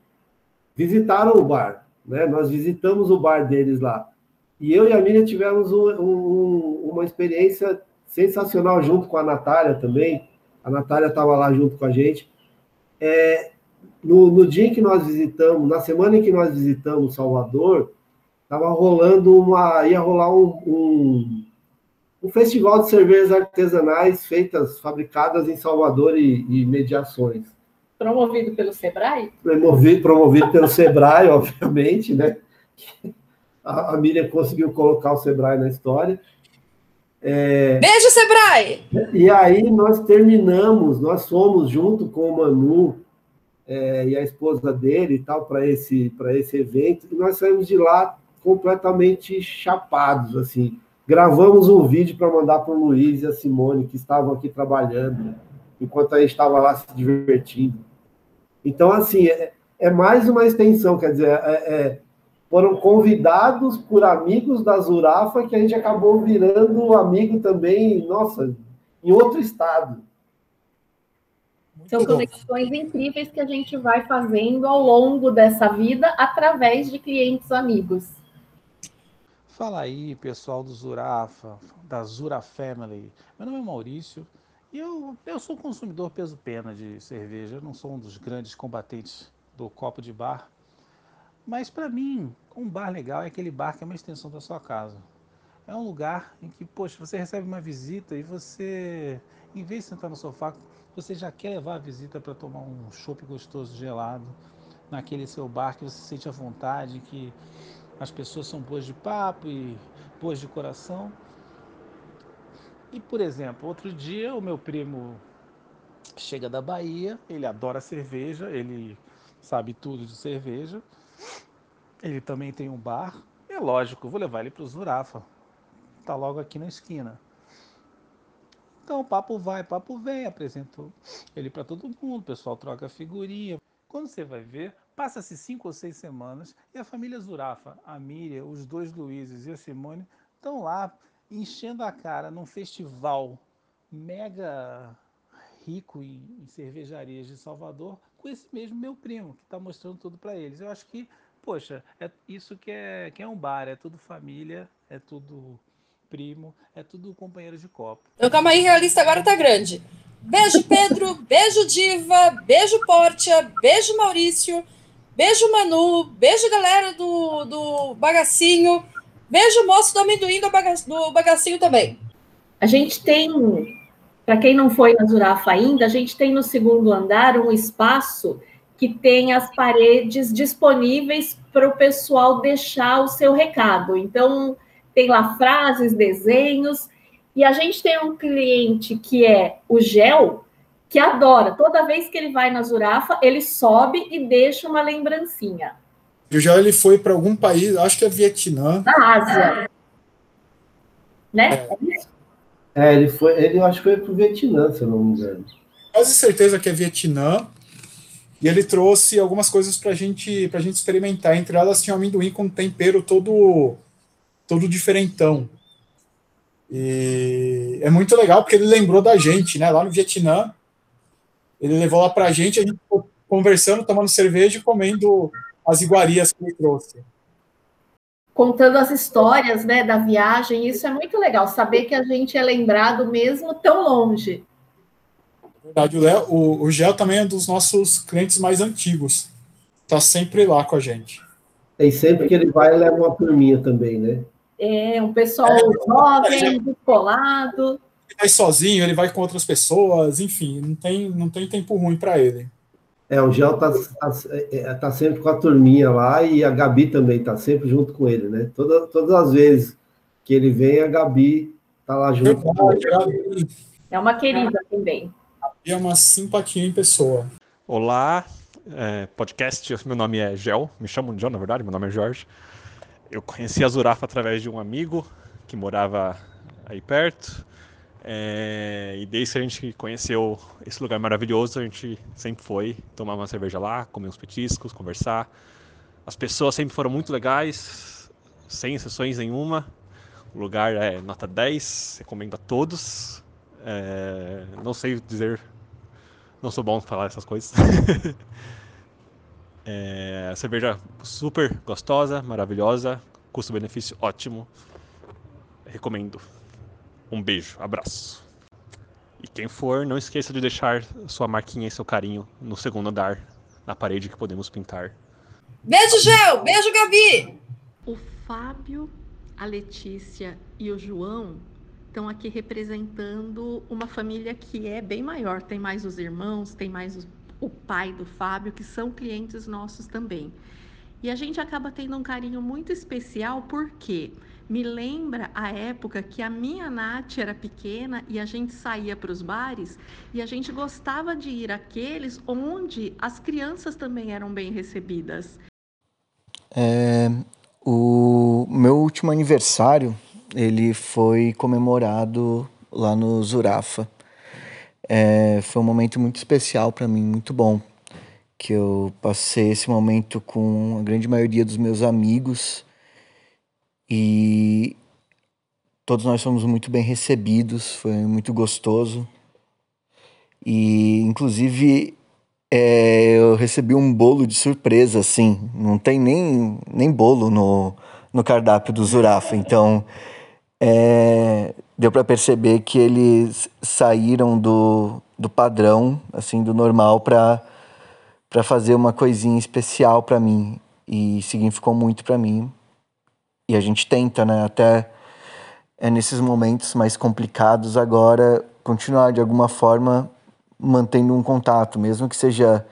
visitaram o bar. Né? Nós visitamos o bar deles lá. E eu e a Miriam tivemos um, um, uma experiência sensacional junto com a Natália também. A Natália estava lá junto com a gente. É, no, no, dia em que nós visitamos, na semana em que nós visitamos Salvador, estava rolando uma. ia rolar um, um, um, festival de cervejas artesanais feitas, fabricadas em Salvador e, e mediações. Promovido pelo Sebrae? Promovido, promovido pelo Sebrae, obviamente, né? A, a Miriam conseguiu colocar o Sebrae na história. É, Beijo, Sebrae! E aí nós terminamos, nós fomos junto com o Manu é, e a esposa dele e tal para esse esse evento e nós saímos de lá completamente chapados assim. Gravamos um vídeo para mandar para o Luiz e a Simone que estavam aqui trabalhando enquanto a gente estava lá se divertindo. Então assim é, é mais uma extensão, quer dizer, é, é, foram convidados por amigos da Zurafa que a gente acabou virando amigo também, nossa, em outro estado. São conexões incríveis que a gente vai fazendo ao longo dessa vida através de clientes amigos. Fala aí, pessoal do Zurafa, da Zura Family. Meu nome é Maurício e eu, eu sou consumidor peso-pena de cerveja. Eu não sou um dos grandes combatentes do copo de bar. Mas para mim, um bar legal é aquele bar que é uma extensão da sua casa. É um lugar em que, poxa, você recebe uma visita e você, em vez de sentar no sofá, você já quer levar a visita para tomar um chopp gostoso gelado naquele seu bar que você sente à vontade, que as pessoas são boas de papo e boas de coração. E, por exemplo, outro dia o meu primo chega da Bahia, ele adora cerveja, ele sabe tudo de cerveja. Ele também tem um bar. É lógico, vou levar ele para o Zurafa. Tá logo aqui na esquina. Então, papo vai, papo vem, apresento ele para todo mundo, o pessoal troca figurinha. Quando você vai ver, passa-se cinco ou seis semanas e a família Zurafa, a Miriam, os dois Luizes e a Simone estão lá enchendo a cara num festival mega rico em, em cervejarias de Salvador com esse mesmo meu primo que está mostrando tudo para eles. Eu acho que, poxa, é isso que é, que é um bar, é tudo família, é tudo primo, é tudo companheiro de copo. Então calma aí, a lista agora tá grande. Beijo, Pedro. beijo, Diva. Beijo, Portia. Beijo, Maurício. Beijo, Manu. Beijo, galera do, do Bagacinho. Beijo, moço do amendoim do, baga, do Bagacinho também. A gente tem, para quem não foi na Zurafa ainda, a gente tem no segundo andar um espaço que tem as paredes disponíveis para o pessoal deixar o seu recado. Então, tem lá frases, desenhos, e a gente tem um cliente que é o Gel, que adora. Toda vez que ele vai na Zurafa, ele sobe e deixa uma lembrancinha. E o Gel ele foi para algum país, acho que é Vietnã. Na Ásia. Né? É, é ele foi, ele acho que foi para o Vietnã, se eu não me engano. Quase certeza que é Vietnã. E ele trouxe algumas coisas para gente, a gente experimentar. Entre elas tinha amendoim com tempero todo todo diferentão. E é muito legal porque ele lembrou da gente, né? Lá no Vietnã, ele levou lá pra gente, a gente ficou conversando, tomando cerveja e comendo as iguarias que ele trouxe. Contando as histórias, né, da viagem, isso é muito legal, saber que a gente é lembrado mesmo tão longe. Verdade, o, Léo, o, o Gel também é um dos nossos clientes mais antigos. Tá sempre lá com a gente. E sempre que ele vai, ele leva uma turminha também, né? É, um pessoal é, jovem, descolado. Ele vai sozinho, ele vai com outras pessoas, enfim, não tem, não tem tempo ruim para ele. É, o Gel tá, tá, é, tá, sempre com a turminha lá e a Gabi também tá sempre junto com ele, né? Toda, todas as vezes que ele vem, a Gabi tá lá junto com ele. É uma querida também. É uma simpatia em pessoa. Olá, é, podcast. Meu nome é Gel, me chamam de Gel, na verdade, meu nome é Jorge. Eu conheci a Zurafa através de um amigo que morava aí perto. É, e desde que a gente conheceu esse lugar maravilhoso, a gente sempre foi tomar uma cerveja lá, comer uns petiscos, conversar. As pessoas sempre foram muito legais, sem exceções nenhuma. O lugar é nota 10, recomendo a todos. É, não sei dizer, não sou bom falar essas coisas. É, cerveja super gostosa, maravilhosa, custo-benefício ótimo. Recomendo. Um beijo, abraço. E quem for, não esqueça de deixar sua marquinha e seu carinho no segundo andar, na parede que podemos pintar. Beijo, Gel! Beijo, Gabi! O Fábio, a Letícia e o João estão aqui representando uma família que é bem maior. Tem mais os irmãos, tem mais os o pai do Fábio, que são clientes nossos também. E a gente acaba tendo um carinho muito especial porque me lembra a época que a minha Nath era pequena e a gente saía para os bares e a gente gostava de ir àqueles onde as crianças também eram bem recebidas. É, o meu último aniversário ele foi comemorado lá no Zurafa. É, foi um momento muito especial para mim, muito bom, que eu passei esse momento com a grande maioria dos meus amigos e todos nós fomos muito bem recebidos, foi muito gostoso. E inclusive é, eu recebi um bolo de surpresa, assim, não tem nem, nem bolo no, no cardápio do Zurafa, então é, deu para perceber que eles saíram do, do padrão, assim, do normal para para fazer uma coisinha especial para mim. E significou muito para mim. E a gente tenta, né, até é nesses momentos mais complicados agora continuar de alguma forma mantendo um contato, mesmo que seja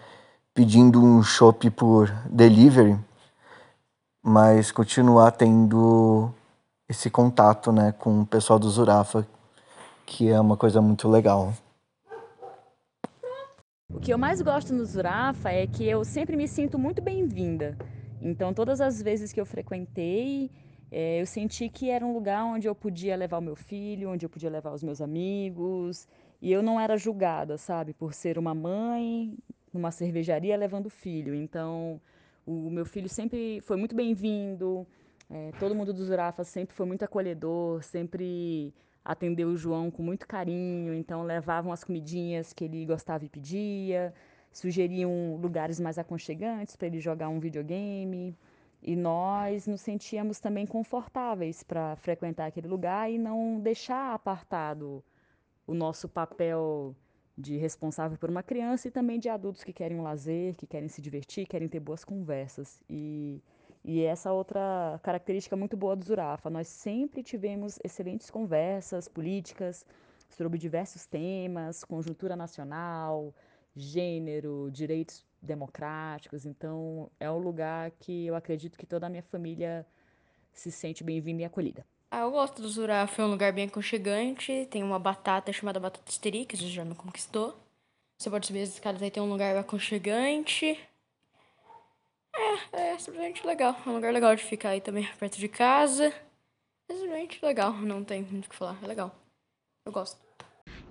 pedindo um chopp por delivery, mas continuar tendo esse contato, né, com o pessoal do Zurafa, que é uma coisa muito legal. O que eu mais gosto no Zurafa é que eu sempre me sinto muito bem-vinda. Então, todas as vezes que eu frequentei, é, eu senti que era um lugar onde eu podia levar o meu filho, onde eu podia levar os meus amigos, e eu não era julgada, sabe, por ser uma mãe numa cervejaria levando filho. Então, o meu filho sempre foi muito bem-vindo. É, todo mundo do Zurafa sempre foi muito acolhedor, sempre atendeu o João com muito carinho, então levavam as comidinhas que ele gostava e pedia, sugeriam lugares mais aconchegantes para ele jogar um videogame. E nós nos sentíamos também confortáveis para frequentar aquele lugar e não deixar apartado o nosso papel de responsável por uma criança e também de adultos que querem um lazer, que querem se divertir, querem ter boas conversas. E e essa outra característica muito boa do Zurafa, nós sempre tivemos excelentes conversas políticas sobre diversos temas, conjuntura nacional, gênero, direitos democráticos. Então, é um lugar que eu acredito que toda a minha família se sente bem-vinda e acolhida. Ah, eu gosto do Zurafa, é um lugar bem aconchegante, tem uma batata chamada batata esteri, que já me conquistou. Você pode subir as escadas aí, tem um lugar aconchegante. É, é simplesmente legal. É um lugar legal de ficar aí também, perto de casa. É simplesmente legal, não tem muito o que falar. É legal. Eu gosto.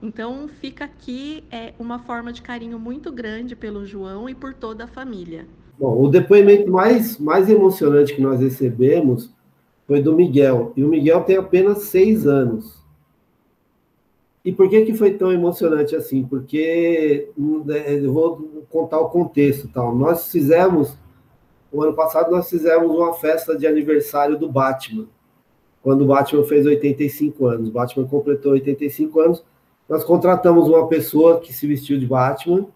Então fica aqui é, uma forma de carinho muito grande pelo João e por toda a família. Bom, o depoimento mais, mais emocionante que nós recebemos foi do Miguel. E o Miguel tem apenas seis anos. E por que, que foi tão emocionante assim? Porque né, eu vou contar o contexto. Tal. Nós fizemos o ano passado nós fizemos uma festa de aniversário do Batman, quando o Batman fez 85 anos. O Batman completou 85 anos. Nós contratamos uma pessoa que se vestiu de Batman,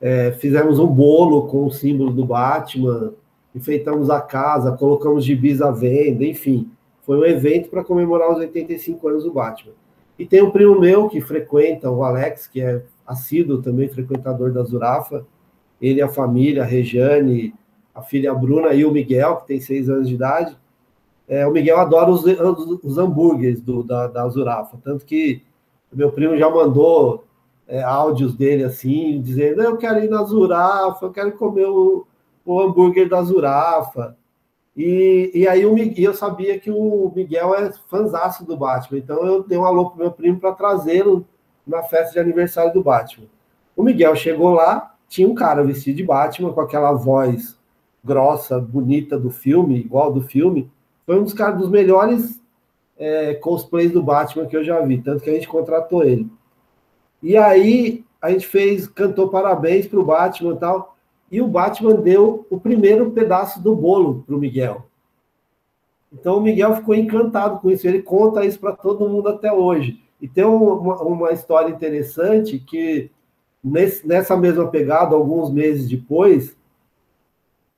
é, fizemos um bolo com o símbolo do Batman, enfeitamos a casa, colocamos gibis à venda, enfim. Foi um evento para comemorar os 85 anos do Batman. E tem um primo meu que frequenta, o Alex, que é assíduo também frequentador da Zurafa, ele a família, a Rejane, a filha Bruna e o Miguel, que tem seis anos de idade. É, o Miguel adora os, os hambúrgueres do, da, da Zurafa, tanto que meu primo já mandou é, áudios dele assim, dizendo: Eu quero ir na Zurafa, eu quero comer o, o hambúrguer da Zurafa. E, e aí o, eu sabia que o Miguel é fãzaço do Batman, então eu dei um alô pro meu primo para trazê-lo na festa de aniversário do Batman. O Miguel chegou lá, tinha um cara vestido de Batman com aquela voz grossa, bonita do filme, igual do filme, foi um dos caras dos melhores é, cosplays do Batman que eu já vi, tanto que a gente contratou ele. E aí a gente fez, cantou parabéns pro Batman e tal, e o Batman deu o primeiro pedaço do bolo pro Miguel. Então o Miguel ficou encantado com isso, ele conta isso para todo mundo até hoje. E tem uma, uma história interessante que nesse, nessa mesma pegada, alguns meses depois,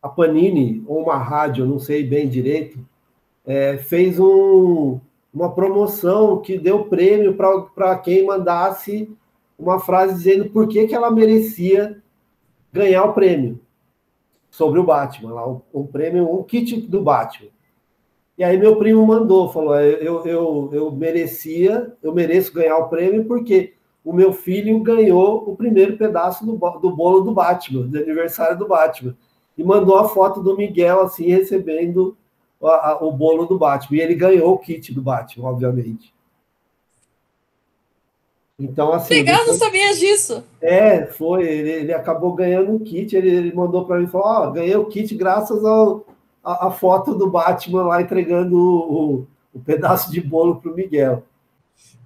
a Panini, ou uma rádio, não sei bem direito, é, fez um, uma promoção que deu prêmio para quem mandasse uma frase dizendo por que, que ela merecia ganhar o prêmio sobre o Batman, lá, um, prêmio, um kit do Batman. E aí meu primo mandou, falou, eu, eu, eu merecia, eu mereço ganhar o prêmio porque o meu filho ganhou o primeiro pedaço do, do bolo do Batman, do aniversário do Batman. E mandou a foto do Miguel, assim, recebendo a, a, o bolo do Batman. E ele ganhou o kit do Batman, obviamente. Então, assim. Legal, depois... não sabia disso. É, foi. Ele, ele acabou ganhando um kit. Ele, ele mandou para mim e falou: Ó, oh, ganhei o kit graças ao, a, a, foto do Batman lá entregando o, o, o pedaço de bolo para o Miguel.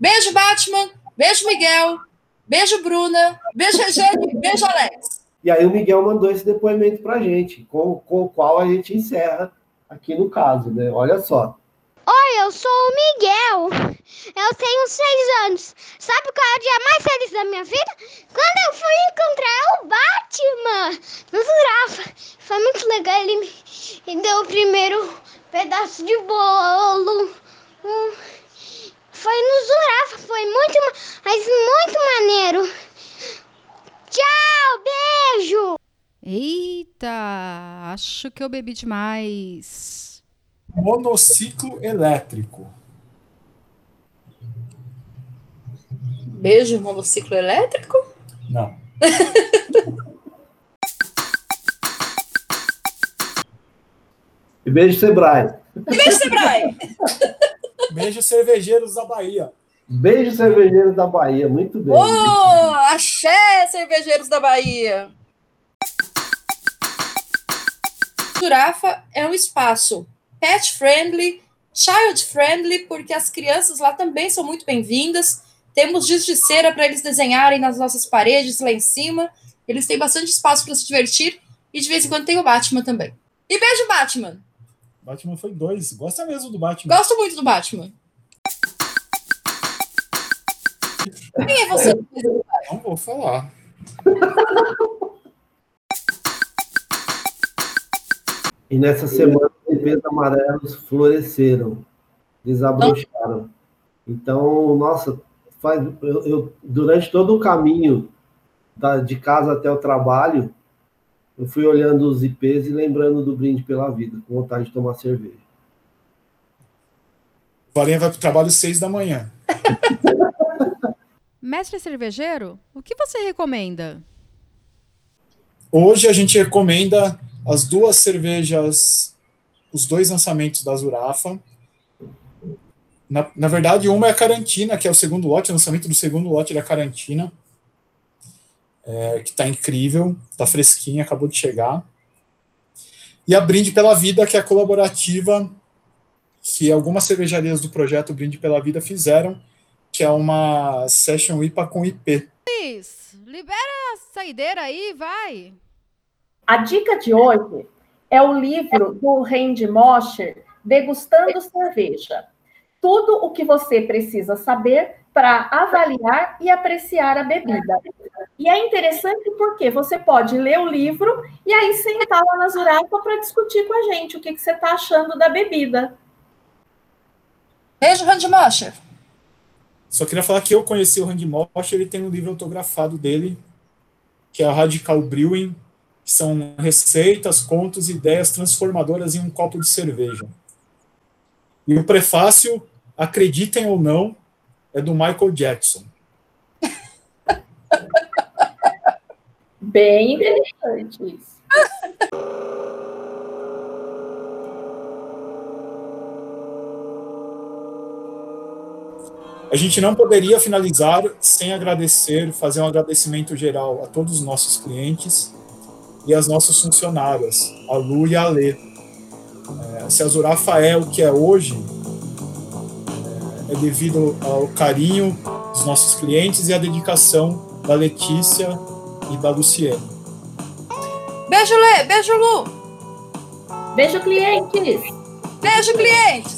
Beijo, Batman. Beijo, Miguel. Beijo, Bruna. Beijo, Regine. Beijo, Alex. E aí o Miguel mandou esse depoimento para a gente, com, com o qual a gente encerra aqui no caso, né? Olha só. Oi, eu sou o Miguel. Eu tenho seis anos. Sabe qual é o dia mais feliz da minha vida? Quando eu fui encontrar o Batman no Zurafa. Foi muito legal. Ele me deu o primeiro pedaço de bolo. Foi no Zurafa. Foi muito, mas muito maneiro. Tchau, beijo! Eita, acho que eu bebi demais. Monociclo elétrico. Beijo, monociclo elétrico? Não. e beijo, Sebrae. Beijo, Sebrae. beijo, cervejeiros da Bahia. Beijo, cervejeiros da Bahia. Muito bem. Oh, axé, cervejeiros da Bahia. Jurafa é um espaço pet friendly, child friendly, porque as crianças lá também são muito bem-vindas. Temos giz de cera para eles desenharem nas nossas paredes lá em cima. Eles têm bastante espaço para se divertir. E de vez em quando tem o Batman também. E beijo, Batman! Batman foi dois. Gosta mesmo do Batman. Gosto muito do Batman. Quem é você? Não vou falar. E nessa semana, os bebês amarelos floresceram, desabrocharam. Então, nossa, faz, eu, eu, durante todo o caminho da, de casa até o trabalho, eu fui olhando os IPs e lembrando do brinde pela vida, com vontade de tomar cerveja. Valinha vai para o trabalho às seis da manhã. Mestre cervejeiro, o que você recomenda? Hoje a gente recomenda as duas cervejas, os dois lançamentos da Zurafa. Na, na verdade, uma é a Carantina, que é o segundo lote, o lançamento do segundo lote da Carantina, é, que está incrível, está fresquinha, acabou de chegar. E a Brinde pela Vida, que é a colaborativa que algumas cervejarias do projeto Brinde pela Vida fizeram, que é uma Session IPA com IP. Luiz, libera a saideira aí, vai! A dica de hoje é o livro do Randy Mosher, Degustando Cerveja. Tudo o que você precisa saber para avaliar e apreciar a bebida. E é interessante porque você pode ler o livro e aí sentar lá na Zurafa para discutir com a gente o que, que você está achando da bebida. Beijo, Randy Mosher. Só queria falar que eu conheci o Randy Mosher, ele tem um livro autografado dele, que é a Radical Brewing, são receitas, contos e ideias transformadoras em um copo de cerveja. E o prefácio, acreditem ou não, é do Michael Jackson. Bem interessante isso. A gente não poderia finalizar sem agradecer, fazer um agradecimento geral a todos os nossos clientes e as nossas funcionárias, a Lu e a Lê. É, se a Zurafa é o que é hoje, é, é devido ao carinho dos nossos clientes e à dedicação da Letícia e da Luciene. Beijo, Lê! Beijo, Lu! Beijo, clientes! Beijo, clientes!